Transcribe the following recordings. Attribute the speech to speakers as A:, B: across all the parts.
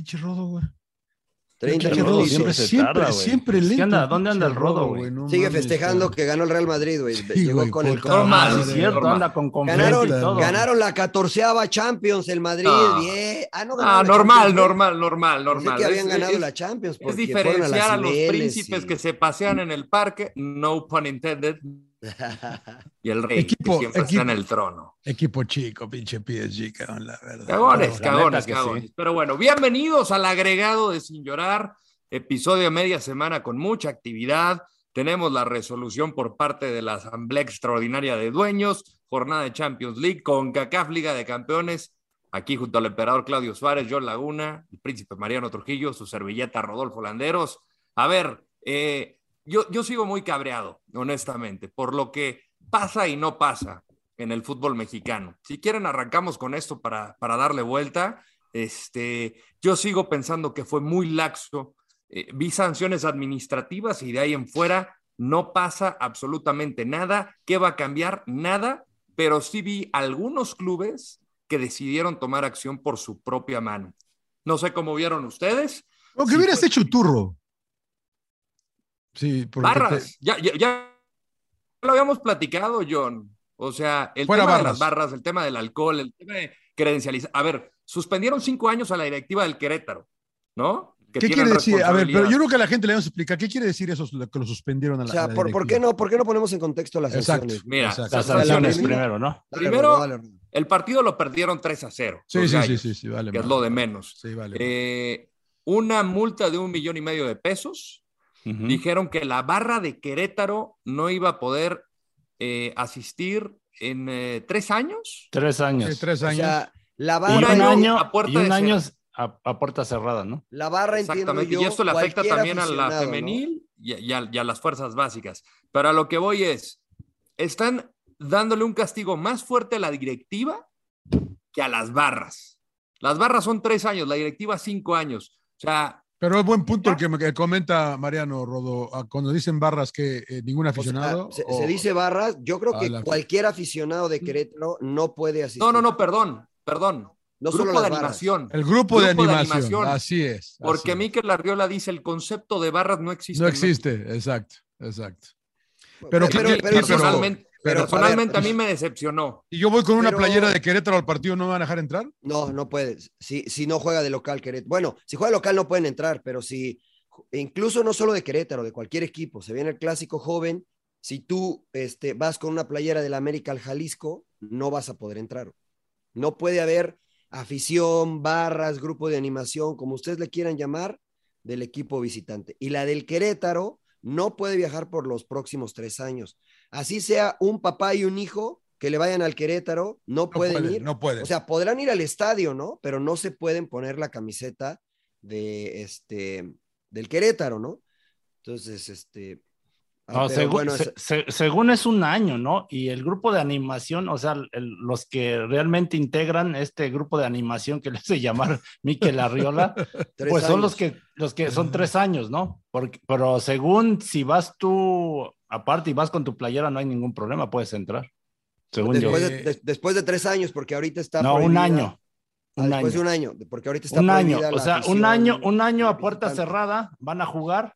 A: pinche rodo, güey.
B: 30
A: Pinche rodo
C: siempre se
A: siempre,
C: tarda,
A: siempre
C: ¿Qué
A: lento.
C: anda? ¿Dónde anda el rodo, güey?
A: no
B: Sigue
A: mames,
B: festejando
A: güey.
B: que ganó el Real Madrid, güey.
A: Sí,
B: Llegó
A: güey,
B: con el
A: madre,
C: es cierto,
A: normal.
C: anda con
B: Ganaron,
C: y todo.
B: ganaron la catorceava Champions el Madrid.
D: No.
B: Bien. Ah, no
D: Ah, normal, normal, normal, normal.
B: que habían
D: Es-
B: ganado
D: es-
B: la Champions.
D: Es diferenciar a,
B: las
D: los príncipes
B: y-
D: que se pasean en el parque, no pun intended, y el rey
A: Equipo-
D: que siempre
A: equipo-
D: está en el trono.
A: Equipo chico, pinche PSG, cabrón, la verdad.
D: Cagones,
C: La
D: cagones, cagones.
C: sí.
D: Pero bueno, bienvenidos al agregado de Sin Llorar, episodio de media semana con mucha actividad. Tenemos la resolución por parte de la Asamblea Extraordinaria de Dueños, jornada de Champions League con CACAF Liga de Campeones. Aquí junto al emperador Claudio Suárez, John Laguna, el príncipe Mariano Trujillo, su servilleta Rodolfo Landeros. A ver, eh, yo, yo sigo muy cabreado, honestamente, por lo que pasa y no pasa en el fútbol mexicano. Si quieren, arrancamos con esto para, para darle vuelta. Este, yo sigo pensando que fue muy laxo. Eh, vi sanciones administrativas y de ahí en fuera no pasa absolutamente nada. ¿Qué va a cambiar? Nada. Pero sí vi algunos clubes que decidieron tomar acción por su propia mano. No sé cómo vieron ustedes.
A: Lo que
D: Sí,
A: hubieras
D: pues.
A: hecho turro. Sí,
D: Barras, ya, ya, ya lo habíamos platicado, John. O sea, el
A: Fuera
D: tema de las barras, el tema del alcohol, el tema de credencializar. A ver, suspendieron cinco años a la directiva del Querétaro, ¿no? Que
A: ¿Qué quiere decir? A ver, pero yo creo que a la gente le vamos a explicar. ¿Qué quiere decir eso que lo suspendieron a
B: O
A: la
B: sea,
A: a la
B: ¿por, por qué no, ¿por qué no ponemos en contexto las
A: Exacto.
B: sanciones?
D: Mira,
A: exacto.
C: Las
D: O sea, la
C: sanciones primero, ¿no?
D: Primero. El partido lo perdieron 3 a 0.
A: Sí, sí, sí,
D: Gallos,
A: sí, sí, vale.
D: que es lo de menos.
A: Sí, vale.
D: Eh, una multa de un millón y medio de pesos. Dijeron que la barra de Querétaro no iba a poder eh, asistir en eh, tres años.
C: Tres años.
A: Sí, tres
B: O
A: años.
B: sea, la
C: y
D: un
B: barra,
C: un
D: año a puerta
C: y un
D: de
C: año a, a puerta cerrada, ¿no?
B: la barra entiendo
D: Exactamente,
B: yo,
D: y esto le afecta también a la femenil y, a- y a, y a las fuerzas básicas. Pero a lo que voy es, están dándole un castigo más fuerte a la directiva que a las barras. Las barras son tres años, la directiva cinco años. O sea,
A: Pero es buen punto el que, me- que comenta Mariano Rodo. ah, Cuando dicen barras que eh, ningún
B: O sea,
A: aficionado.
B: se,
A: o-
B: se dice barras, yo creo que
A: la-
B: cualquier aficionado de Querétaro no puede asistir.
D: no, no, no, perdón, perdón.
B: No
D: Grupo de animación.
A: El grupo, de,
D: Grupo de
A: animación.
D: animación.
A: Así es.
D: Porque
A: es.
D: Mikel Arriola dice el concepto de barras no existe.
A: No existe, exacto, exacto.
B: Pero,
A: Pero
B: pero,
A: ¿qué-
B: pero
A: qué-
B: eso-
D: personalmente,
A: pero-
D: personalmente
B: a ver,
D: a mí me decepcionó.
A: Y yo voy con una
B: Pero-
A: playera de Querétaro al partido, ¿no me van a dejar entrar?
B: No, no puedes. Si, si no juega de local Querétaro. Bueno, si juega de local no pueden entrar, pero si, incluso no solo de Querétaro, de cualquier equipo, se viene el clásico joven, si tú este, vas con una playera del América al Jalisco, no vas a poder entrar. No puede haber afición, barras, grupo de animación, como ustedes le quieran llamar, del equipo visitante. Y la del Querétaro no puede viajar por los próximos tres años. Así sea un papá y un hijo que le vayan al Querétaro, no,
A: No
B: pueden
A: pueden,
B: ir.
A: no pueden.
B: O sea, podrán ir al estadio, ¿no? Pero no se pueden poner la camiseta de este del Querétaro, ¿no? Entonces, este. Ah,
C: No, según,
B: bueno,
C: se-
B: es-
C: se- según es un año, ¿no? Y el grupo de animación, o sea, el- los que realmente integran este grupo de animación que le hace llamar Miquel Arriola, pues son los que, los que son tres años, ¿no? Porque, pero según si vas tú aparte y vas con tu playera, no hay ningún problema, puedes entrar. Según yo.
B: después, de, de- después de tres años, porque ahorita está.
C: No, un año.
B: Ah,
C: Un
B: después
C: año.
B: de un año, porque ahorita está.
C: Un año, o sea, un año, un año a puerta
B: visitante.
C: cerrada van a jugar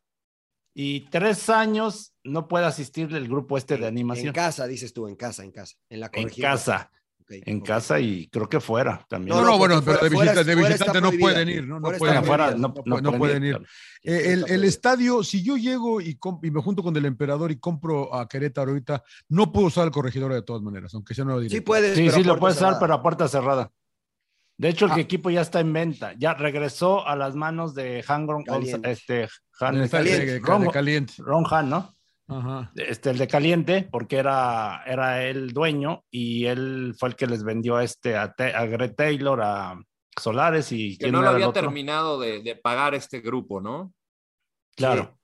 C: y tres años no puede asistir el grupo este de
B: En
C: animación.
B: casa, dices tú, en casa, en casa. En la
C: En
B: corregidora.
C: casa,
B: Ok,
C: en casa y creo que fuera también.
A: No,
B: No,
A: no,
B: no,
A: bueno, pero de
B: fuera-
A: visitante, de visitante no pueden ir, ¿no? No pueden,
C: no,
A: no
C: no
A: pu- no
C: pueden
A: ir. Eh, el, el estadio, si yo llego y, comp- y me junto con el emperador y compro a Querétaro ahorita, no puedo usar el corregidor de todas maneras, aunque sea nuevo
B: Sí
A: director.
B: puedes.
C: Sí,
B: pero
C: sí, lo puedes usar, pero a puerta cerrada. De hecho, el
A: Ah.
C: equipo ya está en venta. Ya regresó a las manos de Han
B: Caliente.
C: este, Han,
B: caliente.
A: de- de-
C: Ron-
A: de caliente.
C: Ron Han, ¿no?
A: Ajá.
C: Este, el de Caliente, porque era, era el dueño y él fue el que les vendió a este, a, a Greg Taylor, a Solares y
D: Que
C: ¿quién
D: no lo había terminado de, de pagar este grupo, ¿no?
C: Claro.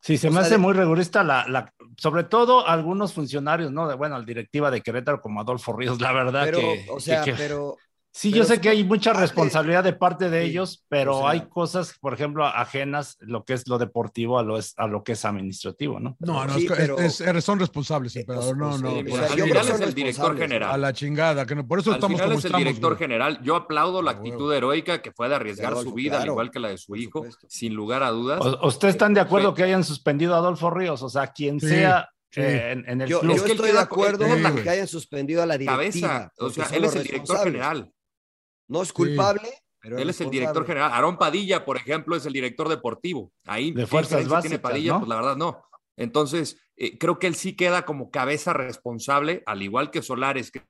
C: Sí, se
B: O
C: me
B: sea,
C: hace muy rigorista la, la, sobre todo algunos funcionarios, ¿no? De, bueno, la directiva de Querétaro como Adolfo Ríos, la verdad
B: Pero,
C: que,
B: o sea,
C: que- que-
B: pero
C: Sí,
B: Pero
C: yo sé
B: sí,
C: que hay mucha
B: parte-
C: responsabilidad de parte de
B: Sí,
C: ellos, pero
B: o sea-
C: hay cosas, por ejemplo, ajenas lo que es lo deportivo a lo, es, a lo que es administrativo, ¿no?
A: No, no,
B: Sí,
A: es que-
B: pero-
A: es- es- son responsables,
B: Eh,
A: emperador. No,
B: o
A: no.
B: sea,
A: por
B: o sea,
D: al
A: ahí-
B: yo
D: final es el director general.
A: a la chingada, que no, por eso
D: Al
A: estamos
D: final
A: como
D: es el
A: estamos.
D: director
A: güey.
D: general. Yo aplaudo la
A: Ah,
D: actitud heroica que fue de arriesgar
B: Adolfo,
D: su vida, al
B: claro,
D: igual que la de su hijo,
B: supuesto.
D: sin lugar a dudas.
C: O- ¿Ustedes están de acuerdo
D: Sí.
C: que hayan suspendido a Adolfo Ríos? O sea, quien
A: Sí,
C: sea
A: sí.
C: eh, en, en el
B: Yo, yo estoy de acuerdo
A: la-
B: en que hayan suspendido a la directiva.
D: Cabeza, o sea, él es el director general.
B: No es culpable, pero
D: Él es el director general. Aarón Padilla, por ejemplo, es el director deportivo. Ahí,
C: De
D: ¿qué
C: fuerzas
D: tiene Padilla?
C: ¿no?
D: Pues la verdad no. Entonces, eh, creo que él sí queda como cabeza responsable, al igual que Solares, que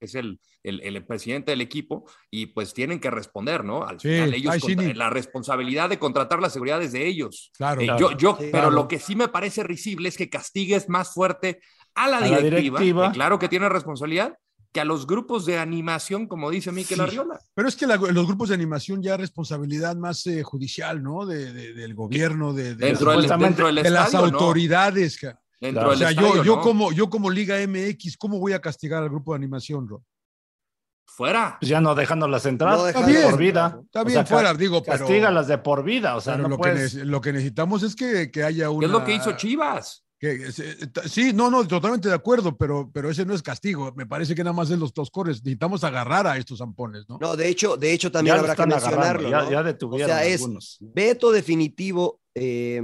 D: es el, el, el presidente del equipo, y pues tienen que responder, ¿no? Al
A: Sí,
D: final, ellos
A: ay,
D: contra- la responsabilidad de contratar la seguridad es de ellos.
A: Claro.
D: Eh,
C: Claro.
D: Yo, yo,
B: Sí.
D: pero
A: Claro.
D: lo que sí me parece risible es que castigues más fuerte a la
C: A la
D: directiva,
C: directiva.
D: que claro que tiene responsabilidad, que a los grupos de animación, como dice Miquel
C: Sí.
D: Arriola.
A: Pero es que la- los grupos de animación ya es responsabilidad más eh, judicial, ¿no? De, de- del gobierno, de, de,
D: Dentro del,
C: Supuestamente
D: dentro del
A: de las autoridades.
D: Dentro
C: Claro.
A: O sea, yo,
D: estadio,
A: yo,
D: ¿no?
A: como, yo como Liga MX, ¿cómo voy a castigar al grupo de animación, Ro?
D: Fuera.
C: Pues ya no dejándolas entrar
B: No
C: de
B: dejándolas
C: por vida.
A: Está
C: O
A: bien
C: sea,
A: fuera, digo, pero,
C: Castígalas de por vida, o sea, no
A: lo,
C: puedes...
A: que, nece- lo que necesitamos es que, que haya
D: ¿Qué
A: una...
D: es lo que hizo Chivas?
A: Que- sí, no, no, totalmente de acuerdo, pero, pero ese no es castigo. Me parece que nada más es los dos cores. Necesitamos agarrar a estos zampones, ¿no?
B: No, de hecho, de hecho también habrá que mencionarlo.
C: ya,
B: ¿no?
C: ya detuvieron
B: O sea, es-
C: algunos.
B: Veto definitivo eh,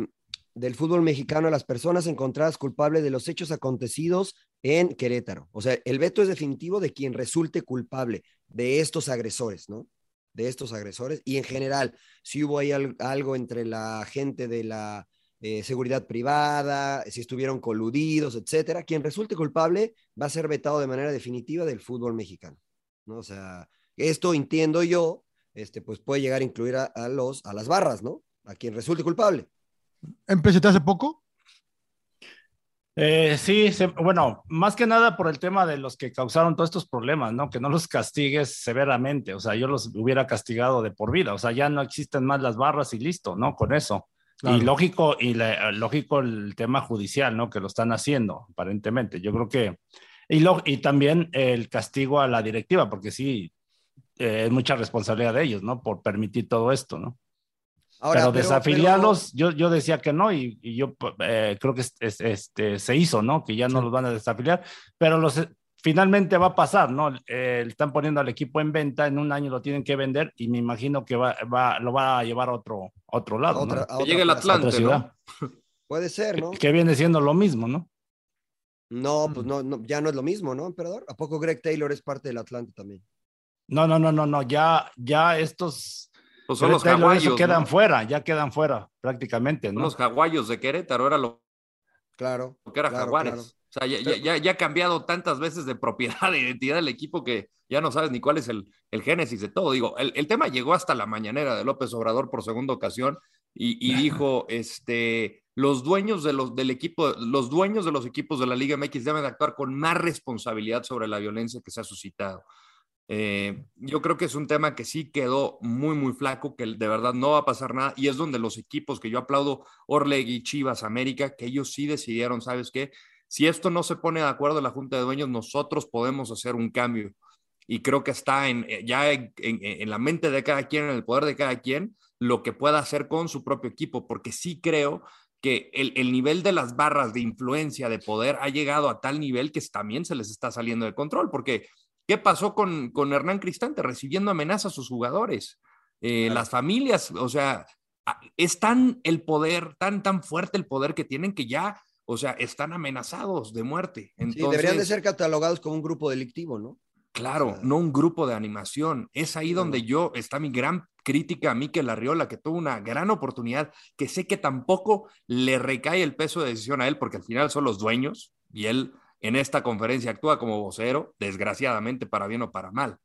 B: del fútbol mexicano a las personas encontradas culpables de los hechos acontecidos en Querétaro. O sea, el veto es definitivo de quien resulte culpable de estos agresores, ¿no? De estos agresores. Y en general, si hubo ahí al- algo entre la gente de la eh, seguridad privada, si estuvieron coludidos, etcétera, quien resulte culpable va a ser vetado de manera definitiva del fútbol mexicano, ¿no? O sea, esto entiendo yo, este, pues puede llegar a incluir a, a los, a las barras, ¿no? A quien resulte culpable.
A: ¿Empezaste hace poco?
C: Eh, sí, se- bueno, más que nada por el tema de los que causaron todos estos problemas, ¿no? Que no los castigues severamente, o sea, yo los hubiera castigado de por vida, o sea, ya no existen más las barras y listo, ¿no? Con eso.
A: Claro.
C: Y lógico, y la- lógico el tema judicial, ¿no? Que lo están haciendo, aparentemente. Yo creo que, y, lo, y también el castigo a la directiva, porque sí, eh, es mucha responsabilidad de ellos, ¿no? Por permitir todo esto, ¿no?
B: Ahora,
C: pero, desafiliarlos, yo, yo decía que no, y, y yo eh, creo que es- es- este, se hizo, ¿no? Que ya no
A: Sí.
C: los van a desafiliar, pero los, finalmente va a pasar, ¿no? Eh, están poniendo al equipo en venta, en un año lo tienen que vender, y me imagino que va, va- lo va a llevar a otro, a otro
B: a
C: lado,
B: otra,
C: ¿no?
B: a
D: Que
B: otra
D: llegue el. Atlante.
B: Puede ser, ¿no?
C: Que, que viene siendo lo mismo, ¿no?
B: No, pues no, no, ya no es lo mismo, ¿no, emperador? ¿A poco Greg Taylor es parte del Atlante también?
C: No, no, no, no, no, ya, ya estos
D: Pues son los
C: Taylor, quedan
D: ¿no?
C: fuera, ya quedan fuera prácticamente,
D: Son
C: ¿no?
D: los jaguayos de Querétaro, era lo
B: Claro.
D: que era
B: claro,
D: Jaguares.
B: claro.
D: O sea, ya, ya- ya- ya ha cambiado tantas veces de propiedad, de identidad del equipo que ya no sabes ni cuál es el, el génesis de todo. Digo, el, el tema llegó hasta la mañanera de López Obrador por segunda ocasión y, y dijo, este, los dueños de los, del equipo, los dueños de los equipos de la Liga MX deben de actuar con más responsabilidad sobre la violencia que se ha suscitado. Eh, yo creo que es un tema que sí quedó muy, muy flaco, que de verdad no va a pasar nada, y es donde los equipos que yo aplaudo, Orlegui, Chivas, América, que ellos sí decidieron, ¿sabes qué? Si esto no se pone de acuerdo en la Junta de Dueños, nosotros podemos hacer un cambio. Y creo que está en, eh, ya en, en- en la mente de cada quien, en el poder de cada quien, lo que pueda hacer con su propio equipo, porque sí creo que el, el nivel de las barras de influencia, de poder, ha llegado a tal nivel que también se les está saliendo de control, porque ¿qué pasó con, con Hernán Cristante? Recibiendo amenazas a sus jugadores, Eh,
B: Claro.
D: las familias, o sea, es tan el poder, tan, tan fuerte el poder que tienen que ya, o sea, están amenazados de muerte.
B: Sí,
D: Entonces,
B: deberían de ser catalogados como un grupo delictivo, ¿no?
D: Claro,
B: O sea,
D: no un grupo de animación. Es ahí
B: Claro.
D: donde yo está mi gran crítica a Mikel Arriola, que tuvo una gran oportunidad, que sé que tampoco le recae el peso de decisión a él, porque al final son los dueños y él en esta conferencia actúa como vocero, desgraciadamente para bien o para mal.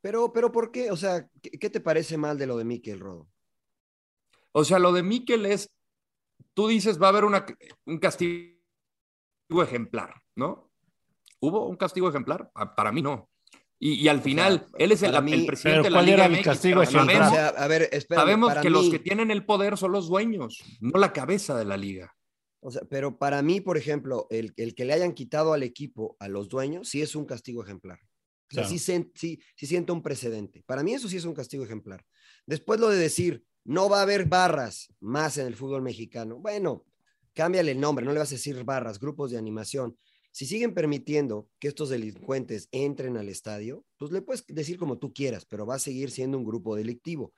B: Pero, pero ¿por qué? O sea, ¿qué, qué te parece mal de lo de Mikel Rodo?
D: O sea, lo de Mikel es, tú dices, va a haber una, un castigo ejemplar, ¿no? ¿Hubo un castigo ejemplar? Ah, Para mí no. Y, y al final, él es el,
B: para mí-
D: el presidente de la
C: ¿cuál
D: Liga MX,
C: castigo
D: sabemos-
B: O sea, a ver.
D: Sabemos que los que tienen el poder son los dueños, no la cabeza de la liga.
B: O sea, pero para mí, por ejemplo, el, el que le hayan quitado al equipo a los dueños, sí es un castigo ejemplar. O sea, sí, sí, sí siento un precedente. Para mí eso sí es un castigo ejemplar. Después lo de decir, no va a haber barras más en el fútbol mexicano. Bueno, cámbiale el nombre, no le vas a decir barras, grupos de animación. Si siguen permitiendo que estos delincuentes entren al estadio, pues le puedes decir como tú quieras, pero va a seguir siendo un grupo delictivo.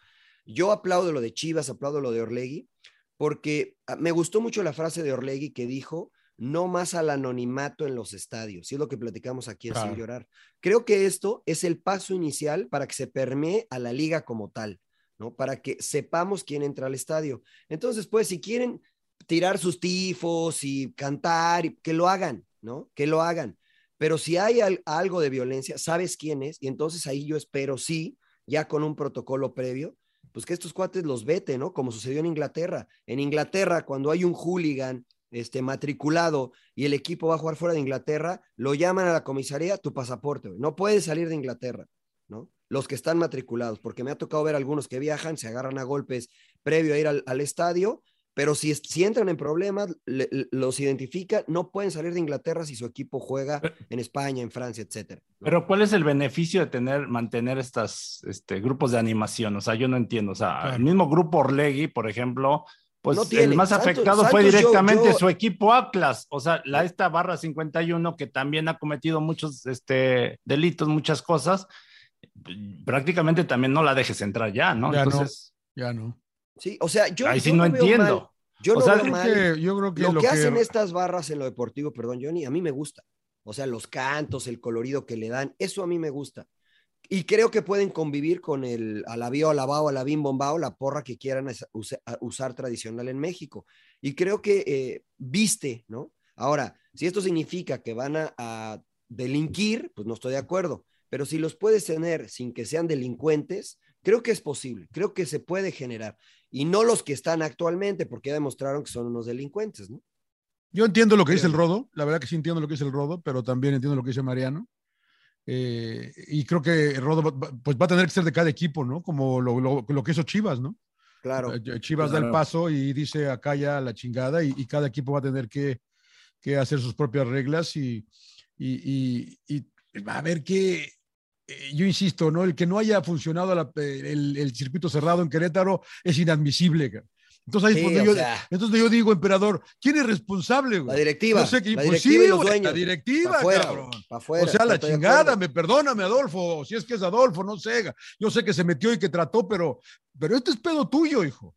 B: Yo aplaudo lo de Chivas, aplaudo lo de Orlegui, porque ah, me gustó mucho la frase de Orlegui que dijo, no más al anonimato en los estadios, y es lo que platicamos aquí en Sin Llorar. Creo que esto es el paso inicial para que se permee a la liga como tal, ¿no? Para que sepamos quién entra al estadio. Entonces, pues, si quieren tirar sus tifos y cantar, que lo hagan, ¿no? Que lo hagan. Pero si hay algo de violencia, sabes quién es, y entonces ahí yo espero, sí, ya con un protocolo previo, pues que estos cuates los vete, ¿no? Como sucedió en Inglaterra. En Inglaterra, cuando hay un hooligan este, matriculado y el equipo va a jugar fuera de Inglaterra, lo llaman a la comisaría, tu pasaporte, no puedes salir de Inglaterra. Los que están matriculados, porque me ha tocado ver algunos que viajan, se agarran a golpes previo a ir al estadio pero si, si entran en problemas, los identifica, no pueden salir de Inglaterra si su equipo juega en España, en Francia, etcétera.
C: Pero ¿cuál es el beneficio de tener, mantener estos este, grupos de animación? O sea, yo no entiendo. O sea, el mismo grupo Orlegui, por ejemplo, pues el más afectado fue directamente su equipo Atlas. O sea, la esta barra 51 que también ha cometido muchos este, delitos, muchas cosas, prácticamente también no la dejes entrar ya, ¿no?
A: Ya Entonces, no, ya no.
B: Sí, o sea, yo.
C: Ahí sí no entiendo.
B: Yo, no veo mal. yo creo que lo, que, hacen estas barras en lo deportivo, perdón, Johnny, a mí me gusta. O sea, los cantos, el colorido que le dan, eso a mí me gusta. Y creo que pueden convivir con el alabío, alabao, alabín, bombao, la porra que quieran usar tradicional en México. Y creo que eh, viste, ¿no? Ahora, si esto significa que van a, a delinquir, pues no estoy de acuerdo. Pero si los puedes tener sin que sean delincuentes, creo que es posible, creo que se puede generar y no los que están actualmente, porque ya demostraron que son unos delincuentes, ¿no?
A: Yo entiendo lo que dice el Rodo, la verdad que sí entiendo lo que dice el Rodo, pero también entiendo lo que dice Mariano. Eh, y creo que el Rodo pues va a tener que ser de cada equipo, ¿no? Como lo, lo, lo que hizo Chivas, ¿no?
B: Claro.
A: Eh, Chivas da el paso y dice acá ya la chingada y, cada equipo va a tener que, que hacer sus propias reglas y, y, y, a ver qué, yo insisto, ¿no? El que no haya funcionado el, circuito cerrado en Querétaro es inadmisible. Entonces ahí yo, entonces yo digo, emperador, ¿quién es responsable?
B: La directiva.
A: No sé,
B: la
A: pues
B: directiva,
A: la directiva, cabrón. o sea, la chingada, me perdóname, Adolfo, si es que es Adolfo, no sé. Yo sé que se metió y que trató, pero, pero esto es pedo tuyo, hijo.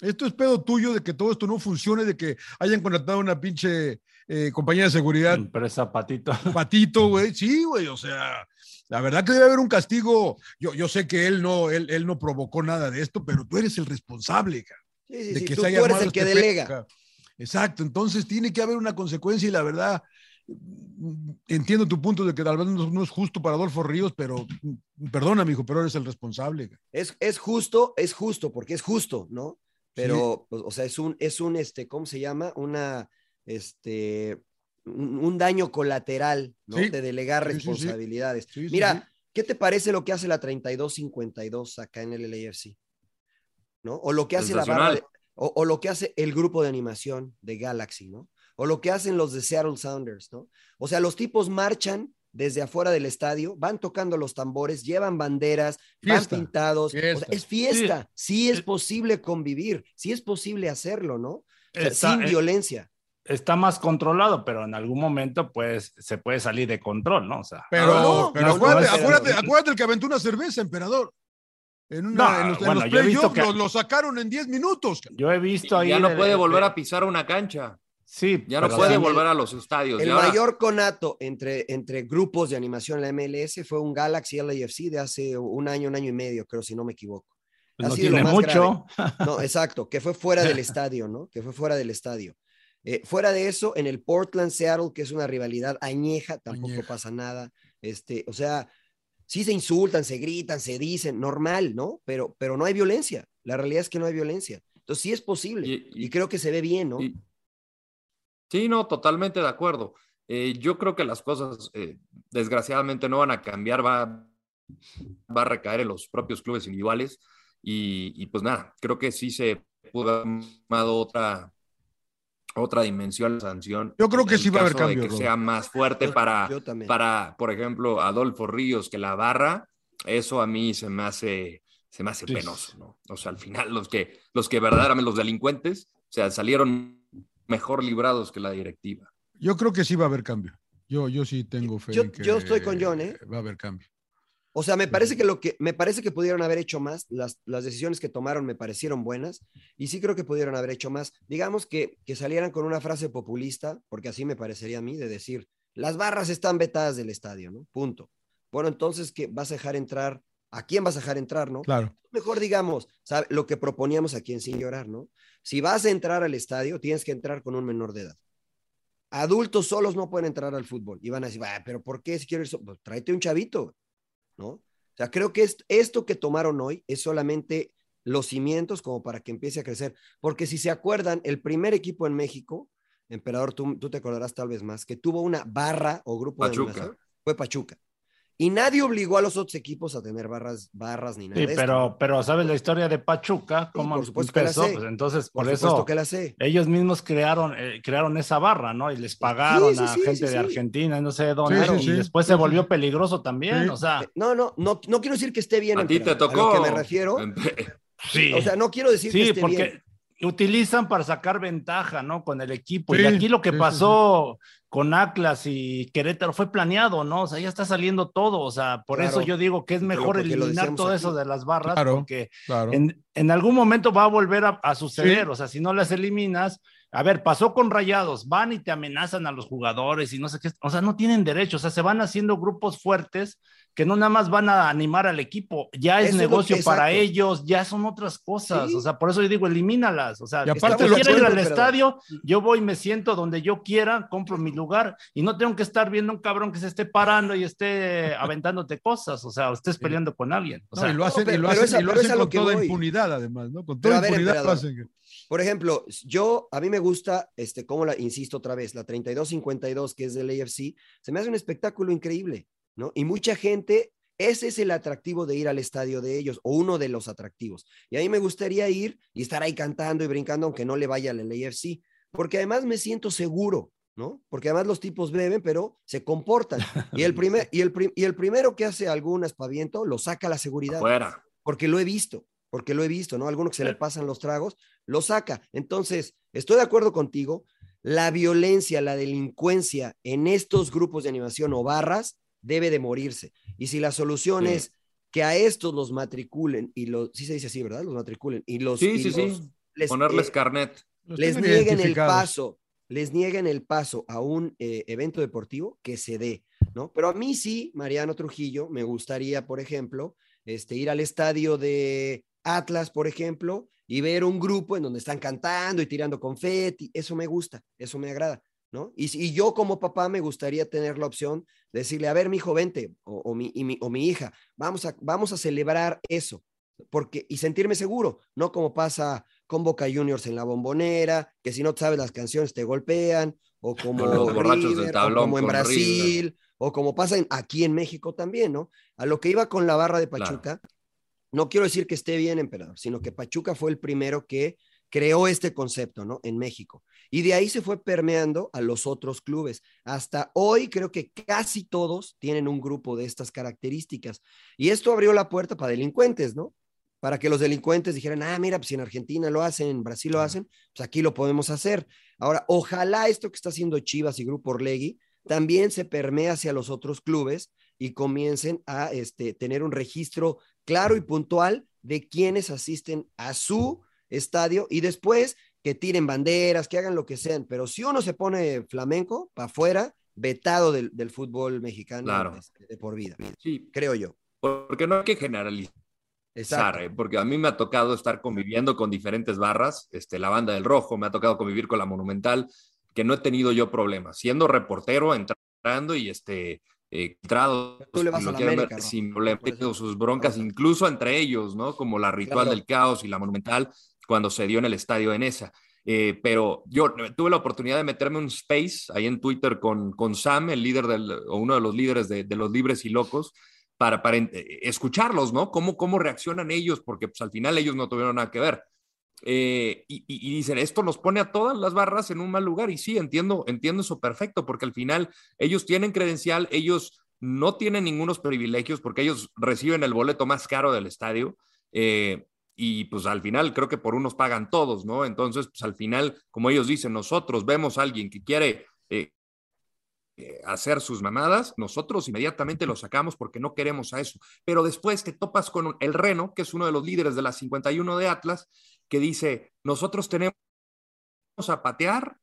A: Esto es pedo tuyo de que todo esto no funcione, de que hayan contratado una pinche eh, compañía de seguridad.
C: Empresa Patito.
A: Patito, güey. Sí, güey, o sea, la verdad que debe haber un castigo. Yo, yo sé que él no, él, él no provocó nada de esto, pero tú eres el responsable,
B: sí, sí, de que se haya tú eres el que este delega.
A: Exacto, entonces tiene que haber una consecuencia y la verdad, entiendo tu punto de que tal vez no, es justo para Adolfo Ríos, pero perdona, hijo, pero eres el responsable.
B: Es, es justo, es justo, porque es justo, ¿no? Pero, pues, o sea, es un, es un, este, ¿cómo se llama? Una, este, un, daño colateral, ¿no? De delegar responsabilidades. Mira, ¿qué te parece lo que hace la 3252 acá en el LAFC? ¿No? O lo que hace la barra o, lo que hace el grupo de animación de Galaxy, ¿no? O lo que hacen los de Seattle Sounders, ¿no? O sea, los tipos marchan desde afuera del estadio, van tocando los tambores, llevan banderas, van pintados. es fiesta. Sí, es posible convivir, sí es posible hacerlo, ¿no? sin eh, violencia
C: está más controlado, pero en algún momento pues se puede salir de control, ¿no? O sea,
A: pero, pero acuérdate, acuérdate, acuérdate, el que aventó una cerveza, emperador. En, una, en los, bueno, los lo, sacaron en 10 minutos.
C: Yo he visto ahí.
D: Ya no puede volver a pisar una cancha.
C: Sí,
D: ya no puede volver a los estadios.
B: El mayor conato entre, entre grupos de animación en la MLS fue un Galaxy LAFC de hace un año, un año y medio, creo, si no me equivoco.
C: Pues no tiene mucho.
B: No, exacto, que fue fuera del estadio, ¿no? Que fue fuera del estadio. Eh, fuera de eso, en el Portland Seattle, que es una rivalidad añeja, tampoco pasa nada. Este, o sea, sí se insultan, se gritan, se dicen, normal, ¿no? Pero, pero no hay violencia. La realidad es que no hay violencia. Entonces sí es posible y, creo que se ve bien, ¿no?
D: sí, no, totalmente de acuerdo. Eh, yo creo que las cosas, eh, desgraciadamente, no van a cambiar, va, va a recaer en los propios clubes individuales y, y pues nada, creo que sí se pudo haber tomado otra, otra dimensión la sanción.
A: Yo creo que sí va a haber
D: caso de
A: cambio,
D: Que sea más fuerte
B: Yo-
D: para,
B: yo
D: para, por ejemplo, Adolfo Ríos que la barra, eso a mí se me hace, se me hace
C: Sí.
D: penoso, ¿no? O sea, al final los que, los que verdaderamente, los delincuentes, o sea, salieron mejor librados que la directiva.
A: Yo creo que sí va a haber cambio. Yo, yo sí tengo fe
B: Yo-
A: en que
B: yo estoy con John, ¿eh?
A: va a haber cambio.
B: O sea, me parece que lo que me parece que pudieron haber hecho más, las, las decisiones que tomaron me parecieron buenas y sí creo que pudieron haber hecho más. Digamos que, que salieran con una frase populista, porque así me parecería a mí, de decir, las barras están vetadas del estadio, ¿no? Punto. Bueno, entonces, ¿qué vas a dejar entrar? ¿A quién vas a dejar entrar, no?
A: Claro.
B: Mejor digamos, ¿sabe? lo que proponíamos aquí en Sin Llorar, ¿no? Si vas a entrar al estadio, tienes que entrar con un menor de edad. Adultos solos no pueden entrar al fútbol. Y van a decir, "Ah, pero ¿por qué si quiero ir? Pues, tráete un chavito, ¿no? O sea, creo que est- esto que tomaron hoy es solamente los cimientos como para que empiece a crecer. Porque si se acuerdan, el primer equipo en México, Emperador, tú, tú te acordarás tal vez más, que tuvo una barra o grupo
D: Pachuca.
B: de animación, fue Pachuca. Y nadie obligó a los otros equipos a tener barras, barras ni nada
C: Sí,
B: de
C: pero, pero ¿sabes la historia de Pachuca? ¿Cómo
B: por que la
C: empezó?
B: sé.
C: Pues entonces, por,
B: Por
C: eso
B: que la sé.
C: ellos mismos crearon, eh, crearon esa barra, ¿no? Y les pagaron
B: sí,
C: a
B: sí,
C: gente
B: sí,
C: de
B: sí.
C: Argentina, no sé de dónde,
A: Sí, sí,
C: y
A: sí.
C: después
A: Sí,
C: se
A: sí,
C: volvió
A: sí.
C: peligroso también,
A: Sí.
C: o sea,
B: No, no, no, no quiero decir que esté bien.
D: A ti te tocó.
B: A lo que me refiero.
C: sí.
B: O sea, no quiero decir que
C: Sí,
B: esté
C: porque
B: bien.
C: utilizan para sacar ventaja, ¿no? Con el equipo.
A: Sí,
C: y aquí lo que
A: sí, sí,
C: pasó con Atlas y Querétaro fue planeado, ¿no? O sea, ya está saliendo todo. O sea, por
B: Claro.
C: eso yo digo que es mejor eliminar todo
B: aquí.
C: eso de las barras,
A: Claro.
C: porque
A: Claro.
C: en, en algún momento va a volver a, a suceder.
A: Sí.
C: O sea, si no las eliminas, a ver, pasó con Rayados, van y te amenazan a los jugadores y no sé qué. O sea, no tienen derecho. O sea, se van haciendo grupos fuertes que no nada más van a animar al equipo, ya es
B: Eso es lo
C: negocio
B: que-
C: para ellos, ya son otras cosas.
B: Sí.
C: O sea, por eso yo digo, elimínalas. O sea,
A: Y aparte
C: si quiero ir al
B: Pero-
C: estadio, yo voy, me siento donde yo quiera, compro mi lugar y no tengo que estar viendo un cabrón que se esté parando y esté aventándote cosas, o sea, o estés peleando con alguien. O
A: No,
C: sea,
A: y lo hacen,
B: pero-
A: y lo hacen,
B: esa-
A: y lo hacen con toda
B: voy.
A: impunidad, además, ¿no? Con
B: Pero
A: toda
B: a ver,
A: impunidad lo hacen.
B: Por ejemplo, yo, a mí me gusta, este, como la, insisto otra vez, la 32-52, que es del AFC, se me hace un espectáculo increíble, ¿no? Y mucha gente, ese es el atractivo de ir al estadio de ellos, o uno de los atractivos. Y a mí me gustaría ir y estar ahí cantando y brincando, aunque no le vaya al AFC, porque además me siento seguro, ¿no? Porque además los tipos beben, pero se comportan. Y el, primer, y el, y el primero que hace algún aspaviento lo saca la seguridad
D: Fuera.
B: porque lo he visto, porque lo he visto, ¿no? Alguno que se le pasan los tragos, lo saca. Entonces, estoy de acuerdo contigo, la violencia, la delincuencia en estos grupos de animación o barras debe de morirse. Y si la solución
D: Sí.
B: es que a estos los matriculen y los, sí se dice así, ¿verdad? Los matriculen y los...
D: Sí,
B: y
D: sí,
B: los-
D: sí.
B: les-
D: Ponerles
B: eh,
D: carnet.
B: Les nieguen el paso, les nieguen el paso a un eh, evento deportivo que se dé, ¿no? Pero a mí sí, Mariano Trujillo, me gustaría, por ejemplo, este, ir al estadio de Atlas, por ejemplo, y ver un grupo en donde están cantando y tirando confeti, eso me gusta, eso me agrada, ¿no? Y, si- y yo como papá me gustaría tener la opción de decirle, a ver, mi hijo, vente, o, o mi, y mi- o mi hija, vamos a, vamos a celebrar eso, porque, y sentirme seguro, no como pasa con Boca Juniors en la bombonera, que si no sabes las canciones te golpean, o como
D: Con los borrachos del
B: River, o
D: tablón
B: como en Brasil, o como pasa en- aquí en México también, ¿no? A lo que iba con la barra de
D: Claro.
B: No quiero decir que esté bien, emperador, sino que Pachuca fue el primero que creó este concepto, ¿no? En México. Y de ahí se fue permeando a los otros clubes. Hasta hoy creo que casi todos tienen un grupo de estas características. Y esto abrió la puerta para delincuentes, ¿no? Para que los delincuentes dijeran, ah, mira, pues si en Argentina lo hacen, en Brasil lo hacen, pues aquí lo podemos hacer. Ahora, ojalá esto que está haciendo Chivas y Grupo Orlegui también se permee hacia los otros clubes y comiencen a este, tener un registro claro y puntual de quienes asisten a su estadio y después que tiren banderas, que hagan lo que sean. Pero si uno se pone flamenco para afuera, vetado del, del fútbol mexicano
D: Claro.
B: este, de por vida,
D: Sí,
B: creo yo.
D: porque no hay que generalizar.
B: Exacto.
D: ¿eh? porque a mí me ha tocado estar conviviendo con diferentes barras, este, la banda del rojo, me ha tocado convivir con la monumental, que no he tenido yo problemas, siendo reportero, entrando y este, eh, entrado,
B: Tú le vas
D: lo
B: a la
D: quieran
B: América,
D: ver,
B: ¿no?
D: sin problema, sus broncas, incluso entre ellos, ¿no? Como la ritual
B: Claro.
D: del caos y la monumental, cuando se dio en el estadio en esa. Eh, pero yo tuve la oportunidad de meterme un space ahí en Twitter con, con Sam, el líder del, o uno de los líderes de, de los libres y locos, para, para eh, escucharlos, ¿no? Cómo, cómo reaccionan ellos, porque pues, al final ellos no tuvieron nada que ver. Eh, y, dicen, esto nos pone a todas las barras en un mal lugar. Y sí, entiendo, entiendo eso perfecto, porque al final ellos tienen credencial, ellos no tienen ningunos privilegios porque ellos reciben el boleto más caro del estadio. Eh, y pues al final creo que por unos pagan todos, ¿no? Entonces, pues al final, como ellos dicen, nosotros vemos a alguien que quiere eh, hacer sus mamadas, nosotros inmediatamente lo sacamos porque no queremos a eso. Pero después te topas con el Reno, que es uno de los líderes de la 51 de Atlas, que dice, nosotros tenemos a patear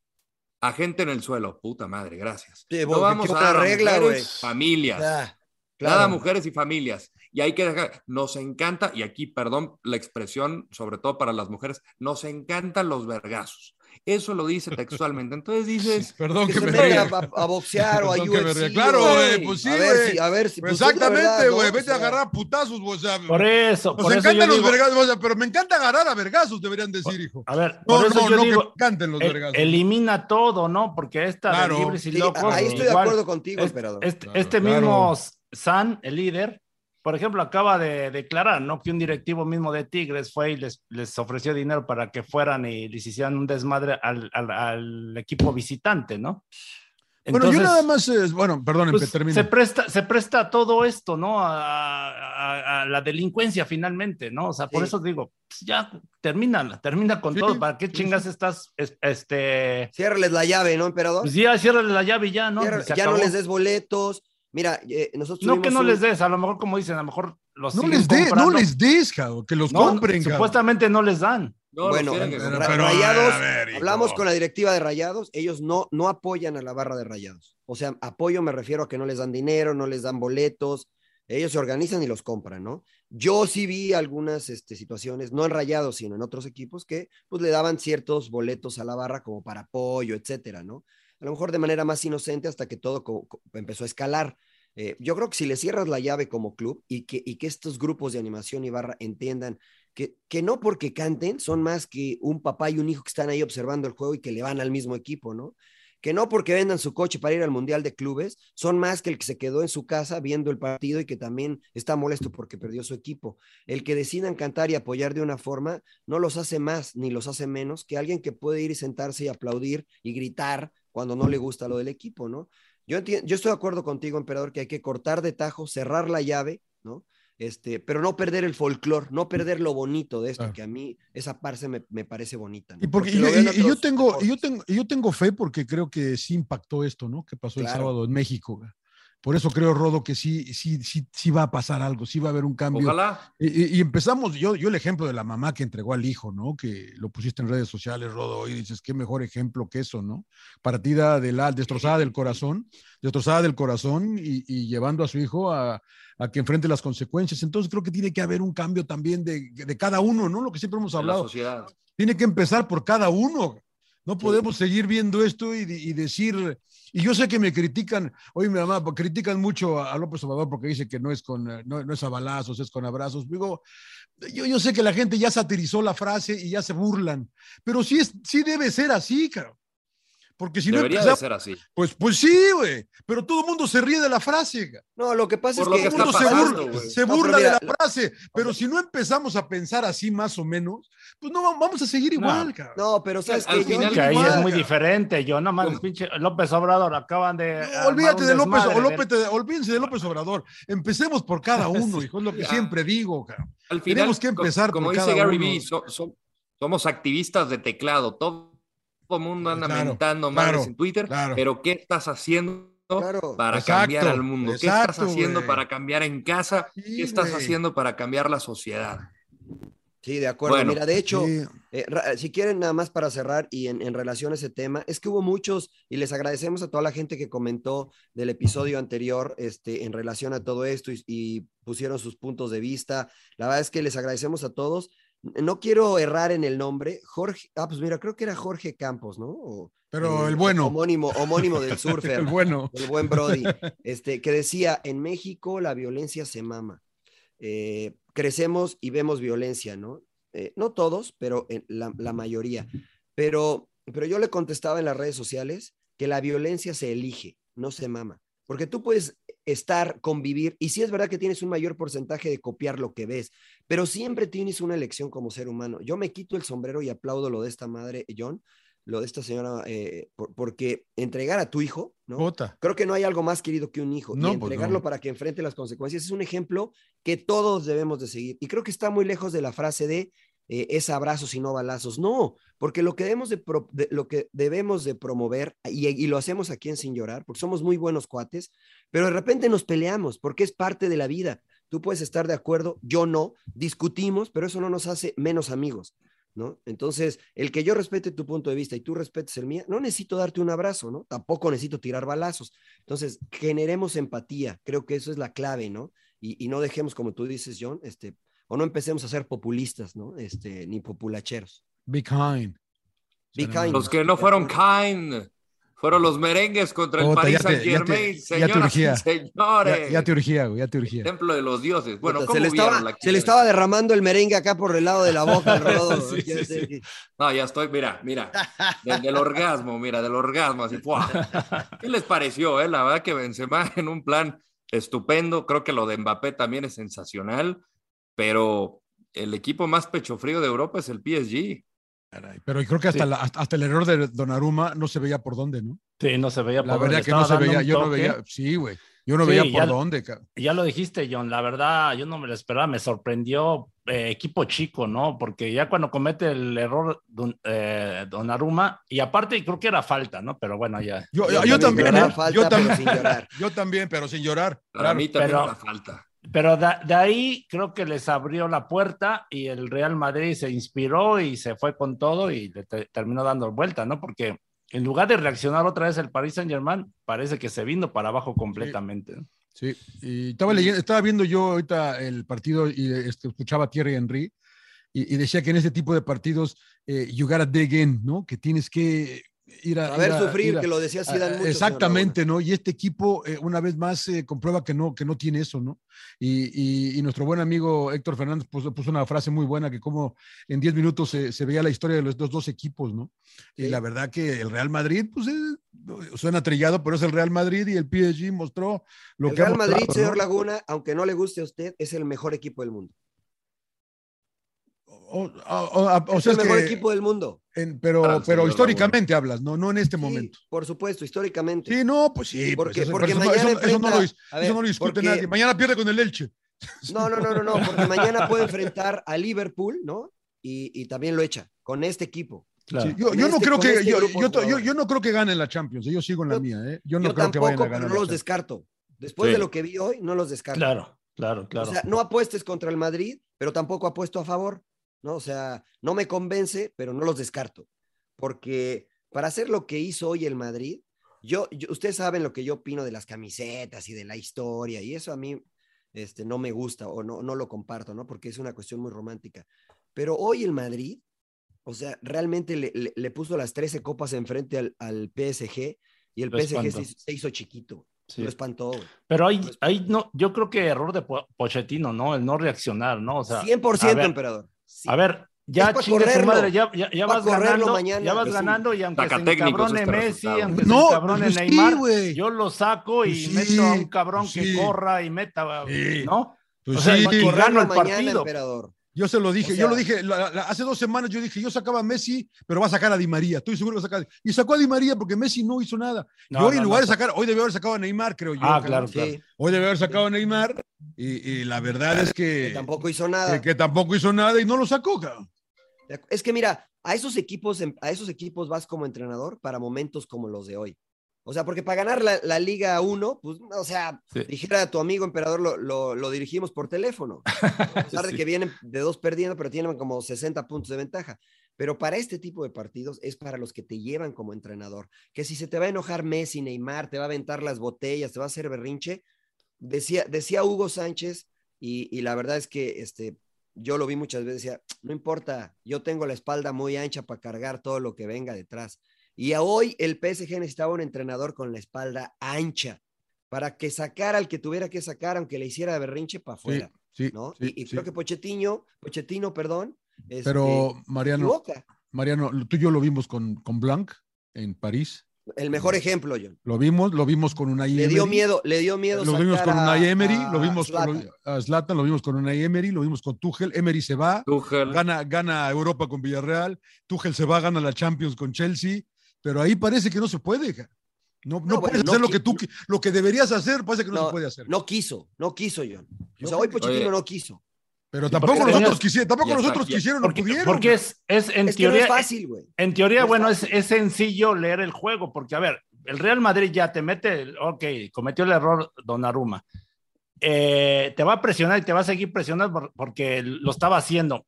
D: a gente en el suelo. Puta madre, gracias.
B: no vamos a dar regla,
D: familias. Nada mujeres y familias. Y hay que dejar, nos encanta, y aquí, perdón la expresión, sobre todo para las mujeres, nos encantan los vergazos. Eso lo dice textualmente. Entonces dices.
A: Perdón que,
B: me
A: ría.
B: A, boxear o a UFC.
A: Claro, güey, pues sí,
B: a ver si, a ver si.
A: Pues Exactamente, güey. Vete a agarrar putazos, o sea.
C: Por eso.
A: Nos encantan los vergazos, o sea, pero me encanta agarrar a vergazos, deberían decir, hijo.
C: A ver,
A: no,
C: por eso
A: no,
C: yo
A: no,
C: digo,
A: que me encanten los vergazos.
C: Elimina todo, ¿no? Porque esta
A: Claro.
C: de libres y
B: Sí,
C: locos.
B: ahí estoy de acuerdo contigo,
C: es-
B: emperador.
C: Este,
A: Claro,
C: este
A: claro.
C: mismo San, el líder, por ejemplo, acaba de declarar, ¿no? Que un directivo mismo de Tigres fue y les, les ofreció dinero para que fueran y les hicieran un desmadre al, al- al equipo visitante, ¿no?
A: Bueno, yo nada más, bueno, perdón,
C: pues,
A: termino.
C: se presta, se presta a todo esto, ¿no? A, a- a la delincuencia finalmente, ¿no? O sea, por
B: Sí.
C: eso digo, pues ya termina, termina con
A: Sí,
C: todo. ¿Para qué chingas
A: sí.
C: estás, es- este,
B: Ciérrales la llave, ¿no, emperador?
C: pues ya ciérrale la llave y ya, ¿no?
B: Ya no les des boletos. Mira, eh, nosotros
C: No que no
B: un-
C: les des, a lo mejor como dicen, a lo mejor los
A: No les, de, no les des, cabrón, que los
C: No,
A: compren, cabrón.
C: Supuestamente no les dan.
D: No,
B: Bueno,
D: que
A: pero-
B: Rayados,
A: a ver, hijo.
B: hablamos con la directiva de Rayados, ellos no, no apoyan a la barra de Rayados. O sea, apoyo me refiero a que no les dan dinero, no les dan boletos, ellos se organizan y los compran, ¿no? Yo sí vi algunas este, situaciones, no en Rayados, sino en otros equipos, que pues le daban ciertos boletos a la barra como para apoyo, etcétera, ¿no? A lo mejor de manera más inocente hasta que todo empezó a escalar. Eh, yo creo que si le cierras la llave como club y que, estos grupos de animación y barra entiendan que no porque canten son más que un papá y un hijo que están ahí observando el juego y que le van al mismo equipo, ¿no? Que no porque vendan su coche para ir al Mundial de Clubes son más que el que se quedó en su casa viendo el partido y que también está molesto porque perdió su equipo. El que decidan cantar y apoyar de una forma no los hace más ni los hace menos que alguien que puede ir y sentarse y aplaudir y gritar cuando no le gusta lo del equipo, ¿no? Yo, entiendo, yo estoy de acuerdo contigo, emperador, que hay que cortar de tajo, cerrar la llave. Este, pero no perder el folclore, no perder lo bonito de esto,
A: Claro.
B: que a mí esa parte me, me parece bonita. ¿no?
A: Y, porque, y yo, y- y tengo, y yo, tengo, y yo tengo fe porque creo que sí impactó esto, ¿no? Que pasó el sábado en México. Por eso creo, Rodo, que sí, sí, sí, sí va a pasar algo, sí va a haber un cambio.
D: Ojalá.
A: Y, empezamos, yo, yo el ejemplo de la mamá que entregó al hijo, ¿no? Que lo pusiste en redes sociales, Rodo, y dices, qué mejor ejemplo que eso, ¿no? Partida de la destrozada del corazón, destrozada del corazón y, y llevando a su hijo a, a que enfrente las consecuencias. Entonces creo que tiene que haber un cambio también de, de cada uno, ¿no? Lo que siempre hemos
D: la
A: hablado
D: sociedad.
A: tiene que empezar por cada uno. No podemos seguir viendo esto y, y decir, y yo sé que me critican, oye mi mamá, pues, critican mucho a, López Obrador porque dice que no es con, eh, no, no es a balazos, es con abrazos. Digo, yo, yo sé que la gente ya satirizó la frase y ya se burlan, pero sí, es, sí debe ser así, caro. Porque si
D: Debería
A: no
D: de
A: empezamos,
D: ser así.
A: pues, pues sí, güey, pero todo el mundo se ríe de la frase.
B: No, lo que pasa
D: Por
B: es que,
D: que
A: Todo el mundo se burla,
B: No, mira,
A: de la frase, pero si no empezamos a pensar así más o menos, pues no va- vamos a seguir
C: No.
A: igual, cabrón.
B: no, pero sabes
D: Al
B: que
D: final
C: Que ahí
A: igual,
C: es muy
A: cara.
C: diferente. Yo nomás,
A: ¿Cómo?
C: pinche López Obrador, acaban de.
A: No, olvídate de López,
C: desmadre,
A: o López, de- olvídense de López Obrador. Empecemos por cada uno, hijo, es lo que
D: Ya.
A: siempre digo. cabrón.
D: Al final,
A: Tenemos que empezar
D: como
A: por
D: dice
A: cada
D: Gary
A: uno.
D: So- so- somos activistas de teclado. Todo el mundo anda
A: Claro,
D: mentando madres en Twitter,
A: claro.
D: pero ¿qué estás haciendo para
A: Exacto,
D: cambiar al mundo? ¿Qué estás haciendo para cambiar en casa?
A: Sí,
D: ¿Qué estás haciendo para cambiar la sociedad?
B: Sí, de acuerdo.
D: Bueno.
B: Mira, de hecho,
A: Sí.
B: eh, si quieren nada más para cerrar y en, en relación a ese tema, es que hubo muchos y les agradecemos a toda la gente que comentó del episodio anterior este, en relación a todo esto y, y pusieron sus puntos de vista. La verdad es que les agradecemos a todos. No quiero errar en el nombre. Jorge, ah, pues mira, creo que era Jorge Campos, ¿no? O-
A: Pero
B: eh,
A: el bueno,
B: Homónimo, homónimo del surfer.
A: el bueno.
B: el buen Brody, este, que decía, en México la violencia se mama. Eh, crecemos y vemos violencia, ¿no? Eh, no todos, pero en la, la mayoría. Pero, pero yo le contestaba en las redes sociales que la violencia se elige, no se mama. Porque tú puedes estar, convivir, y sí es verdad que tienes un mayor porcentaje de copiar lo que ves, pero siempre tienes una elección como ser humano. Yo me quito el sombrero y aplaudo lo de esta madre, John, lo de esta señora, eh, por- porque entregar a tu hijo, ¿no?
A: Jota.
B: Creo que no hay algo más querido que un hijo.
A: No,
B: y
A: pues
B: entregarlo
A: no.
B: para que enfrente las consecuencias es un ejemplo que todos debemos de seguir. Y creo que está muy lejos de la frase de eh, es abrazos y no balazos. No, porque lo que debemos de, lo que debemos de promover, y, y lo hacemos aquí en Sin Llorar, porque somos muy buenos cuates, pero de repente nos peleamos, porque es parte de la vida. Tú puedes estar de acuerdo, yo no, discutimos, pero eso no nos hace menos amigos. ¿No? Entonces, el que yo respete tu punto de vista y tú respetes el mío, no necesito darte un abrazo, ¿no? Tampoco necesito tirar balazos. Entonces, generemos empatía, creo que eso es la clave, ¿no? Y, y no dejemos, como tú dices, John, este, o no empecemos a ser populistas, ¿no? Este, ni populacheros.
A: Be kind.
B: Be kind.
D: Los que no fueron kind fueron los merengues contra el
A: ya
D: Paris Saint Germain,
A: ya te- ya te
D: señoras y
A: urgía.
D: señores.
A: Ya, ya te urgía, ya te urgía.
D: Templo de los dioses. Bueno,
B: Puta,
D: ¿cómo
B: se, le estaba,
D: la
B: se le estaba derramando el merengue acá por el lado de la boca. rodo.
C: Sí, sí,
B: Ya
C: sí.
B: sé que-
D: No, ya estoy, mira, mira, del, del orgasmo, mira, del orgasmo, así, ¡fua! ¿Qué les pareció, eh? La verdad que Benzema en un plan estupendo, creo que lo de Mbappé también es sensacional, pero el equipo más pecho frío de Europa es el PSG.
A: Caray, Pero creo que hasta,
C: Sí.
A: la- hasta, hasta el error de Donnarumma no se veía por dónde, ¿no?
C: Sí, no se veía
A: La
C: por
A: verdad
C: dónde,
A: que no se veía, yo no veía, sí, güey. Yo no
C: Sí,
A: veía
C: ya-
A: por dónde.
C: Ya lo dijiste, John, la verdad, yo no me lo esperaba, me sorprendió eh, equipo chico, ¿no? Porque ya cuando comete el error Don, eh, Donnarumma, y aparte creo que era falta, ¿no? Pero bueno, ya.
A: Yo,
B: Yo
A: yo, yo
B: también
A: también,
B: era
A: ¿eh?
B: falta,
A: yo,
B: pero
A: también
B: sin llorar.
A: yo también, pero sin llorar.
D: Para
A: claro.
D: mí también
C: pero-
D: era falta.
C: Pero de, de ahí creo que les abrió la puerta y el Real Madrid se inspiró y se fue con todo y le te- terminó dando vuelta, ¿no? Porque en lugar de reaccionar otra vez el Paris Saint Germain, parece que se vino para abajo completamente. ¿no?
A: Sí, y estaba leyendo, estaba viendo yo ahorita el partido y este, escuchaba a Thierry Henry y, y decía que en este tipo de partidos eh, you gotta dig in, ¿no? Que tienes que ir a...
B: Ver
A: ir a-
B: sufrir,
A: ir a-
B: que lo decía Zidane mucho.
A: Exactamente, ¿no? Y este equipo, eh, una vez más, eh, comprueba que no, que no tiene eso, ¿no? Y, y- y nuestro buen amigo Héctor Fernández puso, puso una frase muy buena que como en 10 minutos se, se veía la historia de los dos, dos equipos, ¿no? Y la verdad que el Real Madrid, pues eh, suena trillado, pero es el Real Madrid y el PSG mostró lo
B: El
A: que ha
B: Real Madrid,
A: mostrado,
B: señor
A: ¿no?
B: Laguna, aunque no le guste a usted, es el mejor equipo del mundo.
A: O, o- o- o
B: es
A: sea,
B: el mejor
A: que
B: equipo del mundo.
A: en- pero,
D: el
A: pero históricamente hablas, ¿no? No en este
B: Sí,
A: momento.
B: por supuesto, históricamente.
A: Sí, no, pues sí.
B: Porque-
A: pues eso,
B: porque
A: eso,
B: mañana
A: eso- eso no lo,
B: enfrenta-
A: eso no lo discute
B: porque-
A: nadie. Mañana pierde con el Elche.
B: No, no, no, no, no, porque mañana puede enfrentar a Liverpool, ¿no? Y, y también lo echa con este equipo.
C: Claro.
A: Sí, yo, no
B: este-
A: creo que
B: este
A: yo, no creo que ganen la Champions. Yo sigo en la
B: Yo-
A: mía, ¿eh? Yo no
B: Yo
A: creo que vayan
B: tampoco,
A: a
B: pero
A: ganar.
B: no los descarto. Después
C: Sí.
B: de lo que vi hoy, no los descarto.
C: Claro, claro, claro.
B: O sea, no apuestes contra el Madrid, pero tampoco apuesto a favor, ¿no? O sea, no me convence, pero no los descarto. Porque para hacer lo que hizo hoy el Madrid, yo, yo- ustedes saben lo que yo opino de las camisetas y de la historia, y eso a mí este, no me gusta o no, no lo comparto, ¿no? Porque es una cuestión muy romántica. Pero hoy el Madrid, o sea, realmente le, le- le puso las 13 copas enfrente al, al PSG y el
C: Lo
B: PSG se, hizo- se hizo chiquito.
C: Sí.
B: Lo espantó. güey.
C: Pero ahí, ahí no, yo creo que error de Po- Pochettino, ¿no? El no reaccionar, ¿no? O sea,
B: 100%
C: a ver,
B: emperador. Sí.
C: A ver, ya chingue su madre, ya, ya, ya
B: pa'
C: vas ganando,
B: mañana.
C: ya vas
B: Es un
C: ganando y aunque se
D: sacatécnicos
C: encabrone
D: este
C: Messi, aunque
A: No,
C: se encabrone
A: pues
C: Neymar, yo lo saco y
A: Pues sí,
C: meto a un cabrón
A: pues
C: que
A: sí.
C: corra y meta,
A: Sí.
C: ¿no?
A: Pues
C: O sea, y gano el
B: mañana,
C: partido.
B: emperador.
A: Yo se lo dije,
B: O
A: yo lo dije la- la- hace dos semanas, yo dije, yo sacaba a Messi, pero va a sacar a Di María, estoy seguro que va a sacar. Y sacó a Di María porque Messi no hizo nada.
C: No,
A: y hoy
C: no,
A: en lugar
C: no.
A: de sacar, hoy debió haber sacado a Neymar, creo yo.
C: Ah, claro,
B: Sí,
C: claro.
A: Hoy debió haber sacado a Neymar y, y la verdad es que,
B: que tampoco hizo nada.
A: que, que tampoco hizo nada y no lo sacó, cabrón.
B: Es que mira, a esos equipos, a esos equipos vas como entrenador para momentos como los de hoy. O sea, porque para ganar la, la Liga 1, pues, o sea,
C: Sí.
B: dijera tu amigo emperador, lo, lo- lo dirigimos por teléfono. A pesar de que vienen de dos perdiendo, pero tienen como 60 puntos de ventaja. Pero para este tipo de partidos es para los que te llevan como entrenador. Que si se te va a enojar Messi, Neymar, te va a aventar las botellas, te va a hacer berrinche. Decía, decía Hugo Sánchez, y, y la verdad es que este, yo lo vi muchas veces, decía, no importa, yo tengo la espalda muy ancha para cargar todo lo que venga detrás. Y a hoy el PSG necesitaba un entrenador con la espalda ancha para que sacara al que tuviera que sacar, aunque le hiciera berrinche para afuera,
A: Sí,
B: ¿no?
A: sí,
B: y y
A: sí.
B: creo que Pochettino, Pochettino, perdón, este,
A: Pero Mariano. Mariano, tú y yo lo vimos con, con Blanc en París
B: El mejor ejemplo, John.
A: Lo vimos, lo vimos con una
B: Le dio miedo, le dio miedo.
A: Lo vimos con una Emery,
B: a
A: lo vimos
B: Zlatan.
A: con a Zlatan, lo vimos con una Emery, lo vimos con Tuchel. Emery se va,
D: Tuchel.
A: gana, gana Europa con Villarreal, Tuchel se va, gana la Champions con Chelsea, pero ahí parece que no se puede. No, no,
B: No, bueno,
A: puedes
B: no
A: hacer lo que tú lo que deberías hacer, parece que no,
B: No,
A: se puede hacer.
B: No quiso, no quiso, John. O sea,
A: No,
B: hoy Pochettino
D: Oye.
B: no quiso.
A: pero tampoco nosotros quisieron, tampoco nosotros quisieron, no
C: Porque,
A: pudieron.
C: porque es, es en
B: es que no
C: teoría.
B: es fácil, güey.
C: En teoría,
B: No
C: bueno, es, es sencillo leer el juego, porque a ver, el Real Madrid ya te mete, ok, cometió el error Donnarumma. Eh, te va a presionar y te va a seguir presionando por- porque lo estaba haciendo.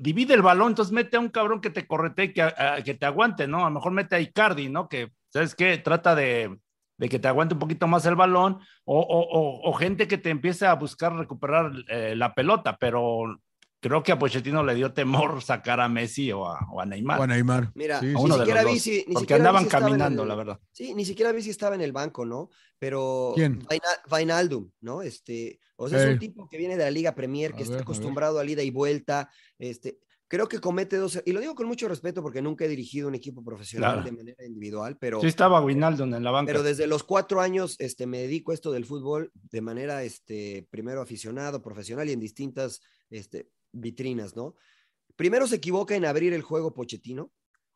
C: Divide el balón, entonces mete a un cabrón que te correte que, a- que te aguante, ¿no? A lo mejor mete a Icardi, ¿no? Que, ¿sabes qué? Trata de, de que te aguante un poquito más el balón o, o- o- o gente que te empiece a buscar recuperar eh, la pelota, pero creo que a Pochettino le dio temor sacar a Messi o a, o a Neymar.
A: O a Neymar.
B: Mira,
A: Sí,
B: ni siquiera
C: los
B: vi si- ni
C: porque
B: siquiera vi
C: andaban
B: si estaba en
C: caminando,
B: el-
C: la verdad.
B: Sí, ni siquiera vi si estaba en el banco, ¿no? Pero
A: ¿Quién?
B: Vaina- Vainaldum, ¿no? Este, o sea, es un tipo que viene de la Liga Premier, que
A: A
B: está
A: ver, a
B: acostumbrado al ida y vuelta. Este, creo que comete dos, y lo digo con mucho respeto porque nunca he dirigido un equipo profesional
C: Claro.
B: de manera individual, pero,
C: Sí estaba Guinaldo en la banca.
B: pero desde los cuatro años este, me dedico a esto del fútbol de manera, este, primero aficionado, profesional y en distintas este, vitrinas, ¿no? Primero se equivoca en abrir el juego Pochettino,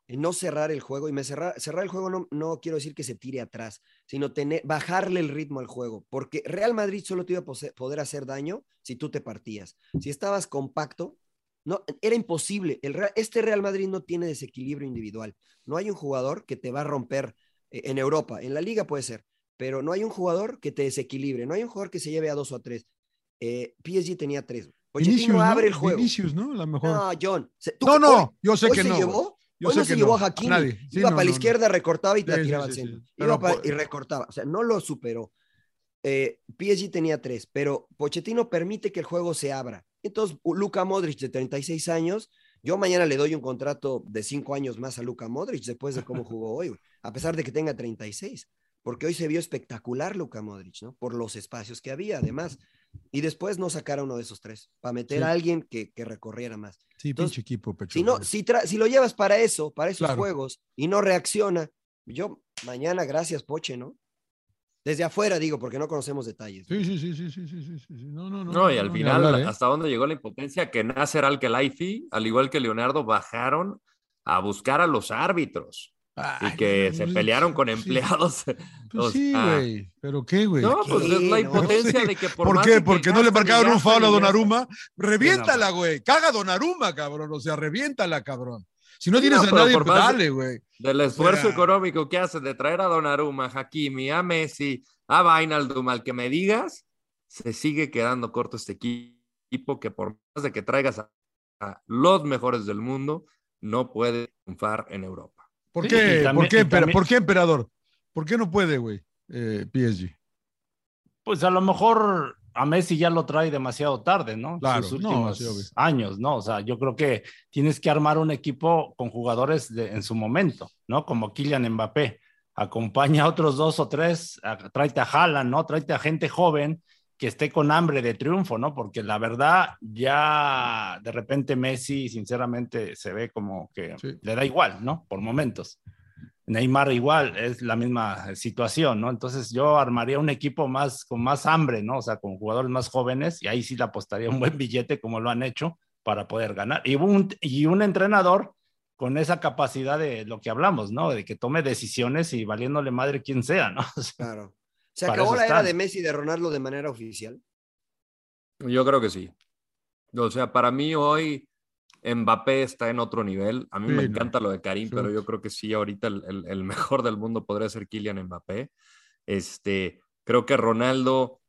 B: en no cerrar el juego, y me cerrar, cerrar el juego no, no quiero decir que se tire atrás, sino tener, bajarle el ritmo al juego, porque Real Madrid solo te iba a poder hacer daño si tú te partías. Si estabas compacto, no, era imposible. El este Real Madrid no tiene desequilibrio individual. No hay un jugador que te va a romper eh, en Europa. En la liga puede ser, pero no hay un jugador que te desequilibre. No hay un jugador que se lleve a dos o a tres. Eh, PSG tenía tres. Pochettino
A: Vinicius, ¿no?
B: abre el juego.
A: Vinicius, ¿no? A lo mejor.
B: No, John. se- ¿tú
A: No, no,
B: hoy-
A: yo sé
B: hoy
A: que
B: se
A: no.
B: llevó,
A: Yo
B: hoy
A: sé
B: no se
A: que
B: llevó
A: no.
B: a Hakimi.
A: Nadie. Sí,
B: Iba
A: no,
B: para la izquierda, recortaba y te
A: Sí, sí,
B: tiraba al
A: sí.
B: centro. Iba para- y recortaba. O sea, no lo superó. Eh, PSG tenía tres, pero Pochettino permite que el juego se abra. Entonces, Luka Modric, de 36 años, yo mañana le doy un contrato de cinco años más a Luka Modric después de cómo jugó hoy, a pesar de que tenga 36, porque hoy se vio espectacular Luka Modric, ¿no? Por los espacios que había, además y después no sacar a uno de esos tres, para meter a alguien que, que, recorriera más.
A: Sí, pinche equipo, pecho.
B: Si, no, si, si, lo llevas para eso, para esos juegos, y no reacciona, yo mañana, gracias, Poche, ¿no? Desde afuera digo, porque no conocemos detalles.
A: Sí, sí, sí, sí, sí, sí, sí, No, no, no.
D: No, y al final,
A: ¿eh?
D: hasta dónde llegó la impotencia, que Nasser Al-Khelaifi, al igual que Leonardo, bajaron a buscar a los árbitros.
A: Ay,
D: y que
A: no,
D: se
A: no,
D: pelearon con
A: sí.
D: empleados.
A: Pues
D: o
A: sí, güey. ¿Pero qué, güey?
D: No, pues es la impotencia de que por,
A: ¿Por qué? Porque no le marcaron un foul a. Donnarumma. Reviéntala, güey. Caga Donnarumma, cabrón. O sea, reviéntala, cabrón. Si no tienes a nadie,
D: por
A: pues dale, güey.
D: Del esfuerzo
A: sea-
D: económico que hace de traer a Donnarumma, a Hakimi, a Messi, a Vainaldum, al que me digas, se sigue quedando corto este equipo que por más de que traigas a, a los mejores del mundo, no puede triunfar en Europa.
A: ¿Por
C: Sí,
A: qué?
C: también-
A: ¿Por, qué, ¿Por qué, emperador? ¿Por qué no puede, güey? Eh, PSG.
C: Pues a lo mejor a Messi ya lo trae demasiado tarde, ¿no?
A: Claro,
C: Sus
A: no,
C: últimos
A: sí, obvio.
C: años, ¿no? O sea, yo creo que tienes que armar un equipo con jugadores de- en su momento, ¿no? Como Kylian Mbappé. Acompaña a otros dos o tres, a- tráete a Haaland, ¿no? Tráete a gente joven que esté con hambre de triunfo, ¿no? Porque la verdad, ya de repente Messi, sinceramente, se ve como que
A: Sí.
C: le da igual, ¿no? Por momentos. Neymar igual, es la misma situación, ¿no? Entonces yo armaría un equipo más con más hambre, ¿no? O sea, con jugadores más jóvenes y ahí sí le apostaría un buen billete como lo han hecho para poder ganar. Y un, y un entrenador con esa capacidad de lo que hablamos, ¿no? De que tome decisiones y valiéndole madre quien sea, ¿no?
B: Claro. ¿Se
C: Para
B: acabó la era de Messi y de Ronaldo de manera oficial?
D: Yo creo que sí. O sea, para mí hoy Mbappé está en otro nivel. A mí
A: Sí,
D: me
A: no.
D: encanta lo de Karim, pero yo creo que sí, ahorita el, el- el mejor del mundo podría ser Kylian Mbappé. Este, creo que Ronaldo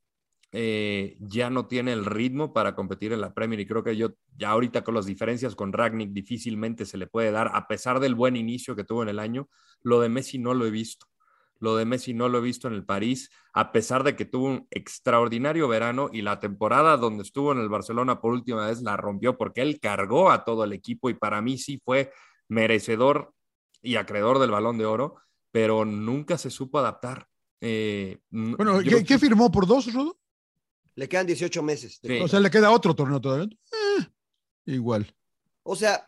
D: eh, ya no tiene el ritmo para competir en la Premier y creo que yo ya ahorita con las diferencias con Ragnick difícilmente se le puede dar, a pesar del buen inicio que tuvo en el año. Lo de Messi no lo he visto. Lo de Messi no lo he visto en el París, a pesar de que tuvo un extraordinario verano y la temporada donde estuvo en el Barcelona por última vez la rompió porque él cargó a todo el equipo y para mí sí fue merecedor y acreedor del balón de oro, pero nunca se supo adaptar. Eh,
A: Bueno,
D: yo-
A: ¿qué, qué firmó por dos, Rodo?
B: Le quedan 18 meses.
D: Sí.
A: O sea, le queda otro torneo todavía. Eh, igual.
B: O sea,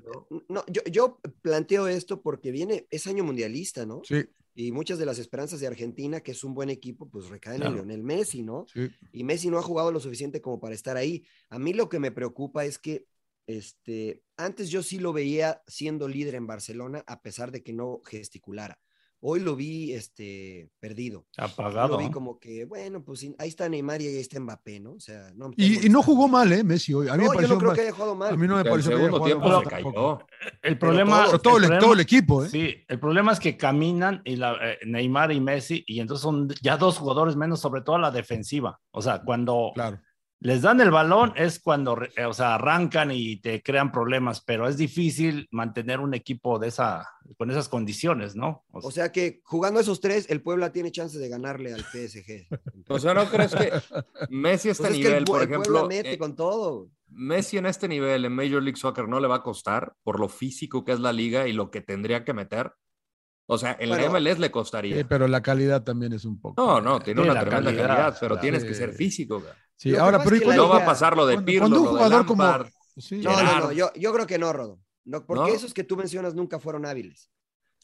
B: no, yo, yo planteo esto porque viene, es año mundialista, ¿no?
A: Sí.
B: Y muchas de las esperanzas de Argentina, que es un buen equipo, pues recaen en. Lionel Messi, ¿no?
A: Sí.
B: Y Messi no ha jugado lo suficiente como para estar ahí. A mí lo que me preocupa es que este, antes yo sí lo veía siendo líder en Barcelona, a pesar de que no gesticulara. Hoy lo vi este, perdido.
C: Apagado.
B: lo vi como que, bueno, pues ahí está Neymar y ahí está Mbappé, ¿no? O sea, no.
A: Y, y no jugó mal, ¿eh? Messi hoy. A mí
B: No,
A: me
B: yo no creo
A: mal.
B: que haya jugado mal.
A: A mí no me
D: El
A: pareció que haya jugado
D: tiempo
A: mal
D: se cayó.
C: El problema,
B: todo-
A: Pero todo, el,
C: problema-
A: todo el equipo, ¿eh?
C: Sí, el problema es que caminan y la, eh, Neymar y Messi, y entonces son ya dos jugadores menos, sobre todo a la defensiva. O sea, cuando
A: Claro.
C: Les dan el balón es cuando, eh, o sea, arrancan y te crean problemas, pero es difícil mantener un equipo de esa, con esas condiciones, ¿no? O
B: O sea que jugando esos tres, el Puebla tiene chance de ganarle al PSG.
D: O sea, ¿no crees que Messi a este
B: Pues es que
D: nivel,
B: el,
D: por
B: el Puebla
D: ejemplo,
B: mete
D: eh,
B: con todo.
D: Messi en este nivel en Major League Soccer no le va a costar por lo físico que es la liga y lo que tendría que meter? O sea, en
B: Bueno,
D: la MLS le
A: Sí,
D: costaría.
A: pero la calidad también es un poco.
D: No, no, tiene
C: Sí,
D: una tremenda
C: calidad,
D: calidad, pero
C: claro.
D: tienes que ser físico. güey.
A: Sí,
B: Lo
A: ahora,
B: pasa
A: pero
B: es
A: ¿y
B: que la
A: cuándo-
D: No va a pasar lo de
A: cuando-
D: Pirlo,
A: cuando un
D: lo de
A: jugador como-. Sí,
B: No, no, yo, yo creo que no, Rodo. No, porque
D: ¿No?
B: esos que tú mencionas nunca fueron hábiles.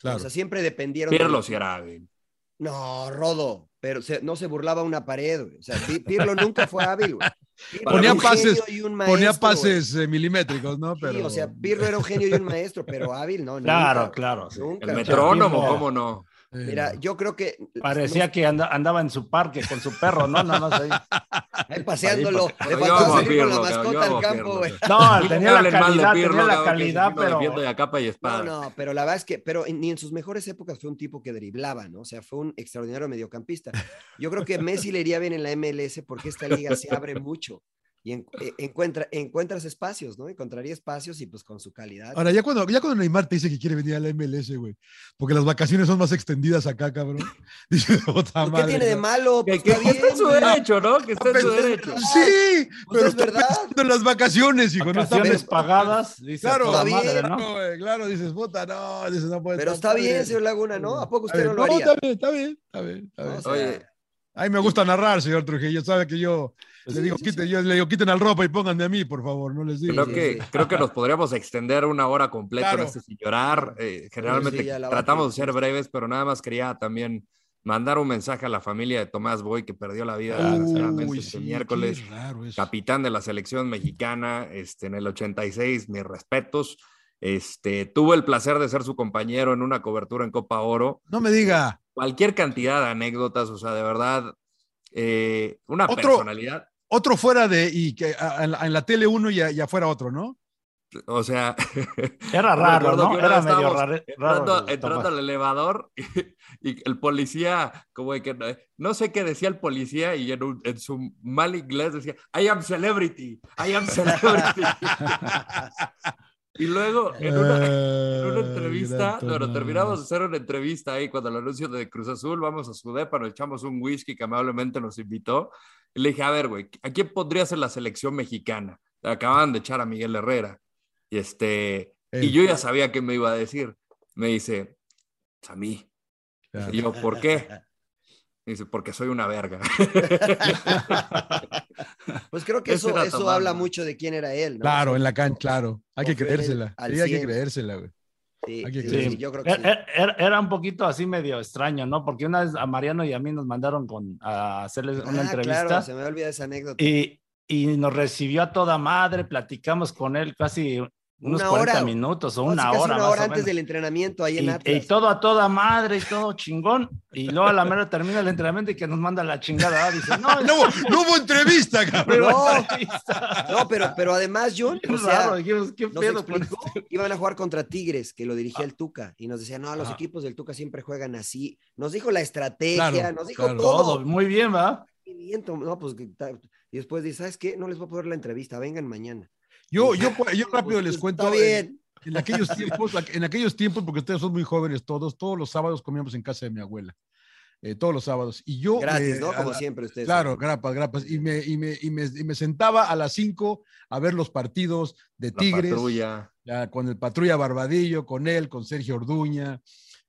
A: claro.
B: O sea, siempre dependieron.
D: Pirlo sí era hábil.
B: No, Rodo, pero se- no se burlaba una pared, güey. O sea, Pi- Pirlo nunca fue hábil, güey.
D: Ponía
A: pases-
B: genio y un
A: Ponía pases eh, milimétricos, ¿no? Pero,
B: Sí, o sea, Pirlo era un genio y un maestro, pero hábil, no.
C: Claro,
B: nunca,
C: claro, sí.
B: Nunca.
D: El metrónomo, ¿cómo no?
A: Eh,
B: Mira, yo creo que.
C: Parecía que anda- andaba en su parque con su perro, ¿no? Nada más ahí.
B: Ahí paseándolo. Le faltó salir con la mascota al campo, güey.
C: No,
D: No
C: tenía la calidad,
D: Pirlo,
C: tenía la calidad, pero
D: de a capa y espada.
B: No, no, pero la verdad es que, pero ni en sus mejores épocas fue un tipo que driblaba, ¿no? O sea, fue un extraordinario mediocampista. Yo creo que Messi le iría bien en la MLS porque esta liga se abre mucho y en- eh, encuentra, encuentras espacios, ¿no? Encontraría espacios y pues con su calidad.
A: Ahora, ya cuando, ya cuando Neymar te dice que quiere venir a la MLS, güey, porque las vacaciones son más extendidas acá, cabrón. Dice, puta
B: Pues, ¿Qué
A: madre,
B: tiene de
A: ¿no?
B: malo?
D: Que,
B: Pues,
D: que
B: está
D: está en su derecho, ¿no? Que está en su
B: Pues,
D: derecho.
A: Sí,
B: Pues
A: pero
B: es
A: está
B: verdad.
A: pensando en las vacaciones, hijo. No está
C: vacaciones pagadas, dice
A: Claro,
B: está
C: madre,
B: bien,
C: ¿no?
A: güey, claro, dices, puta, no, dices, no puede
B: Pero
A: estar
B: está bien, señor Laguna, ¿no? ¿A poco usted no lo haría?
A: está bien, está bien, está bien, está
B: No,
A: bien.
B: o sea,
D: Oye,
A: A mí me gusta narrar, señor Trujillo. Sabe que yo le digo, quiten, yo le digo, quiten al ropa y pónganme a mí, por favor, no les digo.
D: Creo
B: sí,
D: que,
B: sí.
D: creo que nos podríamos extender una hora completa
A: Claro.
D: en este sin llorar. Eh, generalmente
B: Sí,
D: tratamos de ser breves, pero nada más quería también mandar un mensaje a la familia de Tomás Boy, que perdió la vida
A: Uy,
D: este
A: sí,
D: miércoles. Capitán de la selección mexicana este, en el 86, mis respetos. Este, tuve el placer de ser su compañero en una cobertura en Copa Oro.
A: No me diga.
D: Cualquier cantidad de anécdotas, o sea, de verdad, eh, una
A: Otro-
D: personalidad.
A: Otro fuera de, y que a- en la, en la tele uno y, a- y afuera otro, ¿no?
D: O sea,
C: Era raro, ¿no? Era medio raro.
D: entrando,
C: raro,
D: entrando
C: Tomás.
D: al elevador y, y el policía, como de que no, no sé qué decía el policía y en, un- en su mal inglés decía, I am celebrity, I am celebrity. y luego en una, en una entrevista, bueno, terminamos de hacer una entrevista ahí cuando el anuncio de Cruz Azul, vamos a su depa, nos echamos un whisky que amablemente nos invitó. Y le dije, a ver, güey, ¿a quién pondrías en la selección mexicana? Acababan de echar a Miguel Herrera. Y este, y yo ya sabía qué me iba a decir. Me dice, "Pues a mí.
A: Claro.
D: Y yo, ¿por qué? Me dice, porque soy una verga.
B: Pues creo que eso, eso habla mucho de quién era él, ¿no?
A: Claro, en la cancha, claro. Hay que creérsela. Sí, hay que
B: 100.
A: creérsela, güey.
B: Sí,
A: Hay que
B: sí, sí, yo creo que sí.
C: Era, era- era un poquito así medio extraño, ¿no? Porque una vez a Mariano y a mí nos mandaron con, a hacerles una
B: Ah,
C: entrevista
B: claro, se me olvida esa anécdota.
C: y, y nos recibió a toda madre, platicamos con él casi unos
B: Una
C: 40
B: hora,
C: minutos o una hora.
B: una
C: más
B: hora
C: o
B: antes
C: menos.
B: del entrenamiento ahí en
C: Y,
B: Atlas.
C: y todo a toda madre y todo chingón. Y luego a la mera termina el entrenamiento y que nos manda la chingada. Dice, no,
A: No, hubo- no hubo entrevista, cabrón.
B: No.
C: entrevista.
B: No, pero, pero además, John, o sea,
C: raro, dijimos, ¿qué
B: nos explicó,
C: este?
B: iban a jugar contra Tigres, que lo dirigía el Tuca, y nos decía, no, los equipos del Tuca siempre juegan así. Nos dijo la estrategia,
A: Claro,
B: nos dijo
A: claro.
B: todo.
C: Todo, muy bien, ¿va?
B: No, pues, y después dice, ¿sabes qué? No les voy a poder la entrevista, vengan mañana.
A: Yo, yo, yo rápido
B: Pues,
A: les cuento.
B: Está bien.
A: En aquellos tiempos, en aquellos tiempos, porque ustedes son muy jóvenes todos, todos los sábados comíamos en casa de mi abuela. Eh, todos los sábados. Y yo.
B: Gratis,
A: eh,
B: ¿no?
A: a
B: Como
A: la-
B: siempre ustedes.
A: Claro, grapas, grapas. Y me, y, me, y, me, y me sentaba a las 5 a ver los partidos de
D: La
A: Tigres.
D: patrulla.
A: ya, con el patrulla Barbadillo, con él, con Sergio Orduña,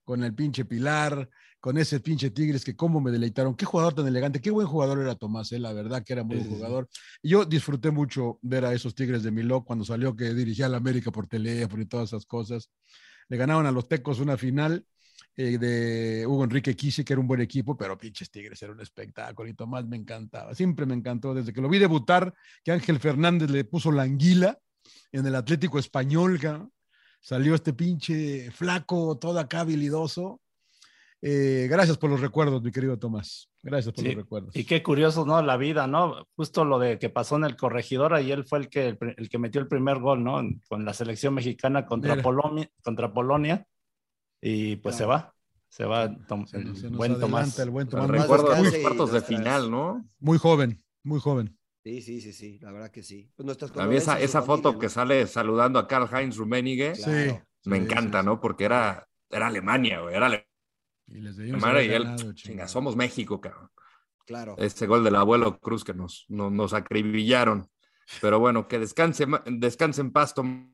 A: con el pinche Pilar, con ese pinche Tigres que cómo me deleitaron. Qué jugador tan elegante, qué buen jugador era Tomás, eh, la verdad que era muy buen jugador. Yo disfruté mucho ver a esos Tigres de Miló cuando salió que dirigía a la América por teléfono y todas esas cosas. Le ganaron a los Tecos una final eh, de Hugo Enrique Quise, que era un buen equipo, pero pinches Tigres era un espectáculo y Tomás me encantaba. Siempre me encantó desde que lo vi debutar, que Ángel Fernández le puso la anguila en el Atlético Español, salió este pinche flaco, todo acá habilidoso. Eh, gracias por los recuerdos, mi querido Tomás. Gracias por
C: Sí,
A: los recuerdos.
C: Y qué curioso, ¿no? La vida, ¿no? Justo lo de que pasó en el corregidor, ahí él fue el que, el, que metió el primer gol, ¿no? Con la selección mexicana contra. Polonia, contra Polonia. Y pues se va, se va Tom-
A: Se
C: el
A: se
C: buen Tomás.
A: el buen Tomás.
B: Más
D: recuerdo los cuartos de final, ¿no?
A: Muy joven, muy joven.
B: Sí, sí, sí, sí, la verdad que sí. Pues
D: mí esa, esa foto
B: familia,
D: que
B: ¿no?
D: sale saludando a Karl Heinz Rummenigge
B: Claro.
A: Sí.
D: me
A: sí,
D: encanta,
A: sí,
D: ¿no? Porque era, era Alemania, güey, era Alemania.
A: Y les debimos
D: y
A: haber
D: él,
A: ganado,
D: chinga,
A: chingada.
D: somos México, cabrón.
B: Claro.
D: Este gol del abuelo Cruz que nos, nos, nos acribillaron. Pero bueno, que descanse, descanse en paz, Tomás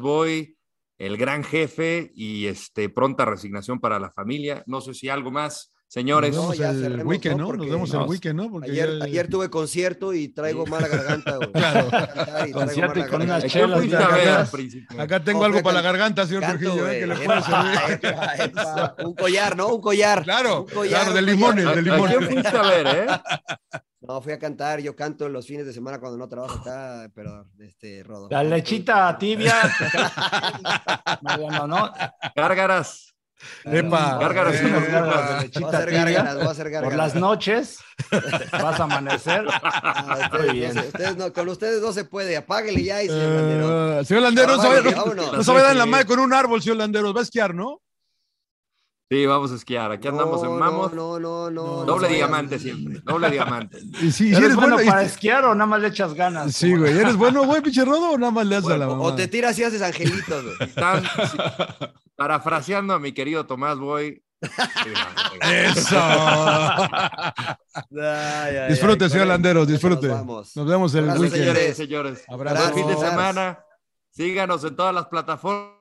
D: Boy, el gran jefe y este, pronta resignación para la familia. No sé si algo más, señores.
A: Nos
B: No,
A: vemos
B: ya
A: el weekend,
B: ¿no?
A: ¿no? Nos vemos el weekend, ¿no? Porque
B: Ayer,
A: ya-
B: ayer tuve concierto y traigo mala garganta, güey.
A: Claro.
B: Y
C: Concierto y con unas
B: garganta.
D: ¿A quién
C: chelas
D: fuiste
C: de
D: a ver
A: acá.
D: al principio?
A: Acá tengo algo para la garganta, señor
B: Canto,
A: Trujillo, ¿eh? que le
B: Epa,
A: puede servir.
B: epa, epa. Un collar, ¿no? Un collar.
A: Claro,
B: Un collar,
A: claro, de limones, de
D: ¿A
A: limones.
D: quién fuiste a ver, eh?
B: No, fui a cantar. Yo canto los fines de semana cuando no trabajo acá, perdón, este, Rodo.
C: La lechita tibia. no, no, no.
D: Gárgaras.
A: Epa.
D: Gárgaras
A: Eh,
D: unos gárgaras de
B: Voy a hacer
C: tibia.
B: gárgaras, voy a hacer gárgaras.
C: Por las noches vas a amanecer.
B: Ah, ustedes no
C: bien.
B: se- ustedes no- con ustedes no se puede. Apáguele ya y señor.
A: Eh, señor Landeros, no, se no vaya a dar la madre con un árbol, señor Landeros. Va a esquiar, ¿no?
D: Sí, vamos a esquiar. Aquí andamos
B: No,
D: en Mamos.
B: No, no, no, no.
D: Doble
B: no,
D: diamante siempre. Doble diamante.
A: Y sí,
C: ¿Eres, bueno,
A: bueno. y-
C: para esquiar o nada más le echas ganas?
A: Sí, güey. ¿Eres bueno, güey, pinche rodo o nada más le haces a la mamá?
B: o te tiras y haces angelitos, güey.
D: Tan- sí, parafraseando a mi querido Tomás Boy.
A: Eso.
B: Ay, ay,
A: Disfrute,
B: ay,
A: señor Landeros, disfrute.
B: Nos vamos.
A: Nos vemos el
B: Abrazo,
A: weekend.
D: Señores, señores.
A: Abrazo.
D: Buen fin de semana. Síganos en todas las plataformas.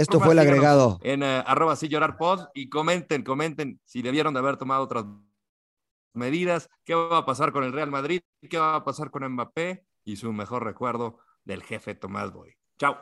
B: Esto fue el agregado.
D: En eh, arroba sí llorar pod y comenten, comenten si debieron de haber tomado otras medidas, qué va a pasar con el Real Madrid, qué va a pasar con Mbappé y su mejor recuerdo del jefe Tomás Boy. Chao.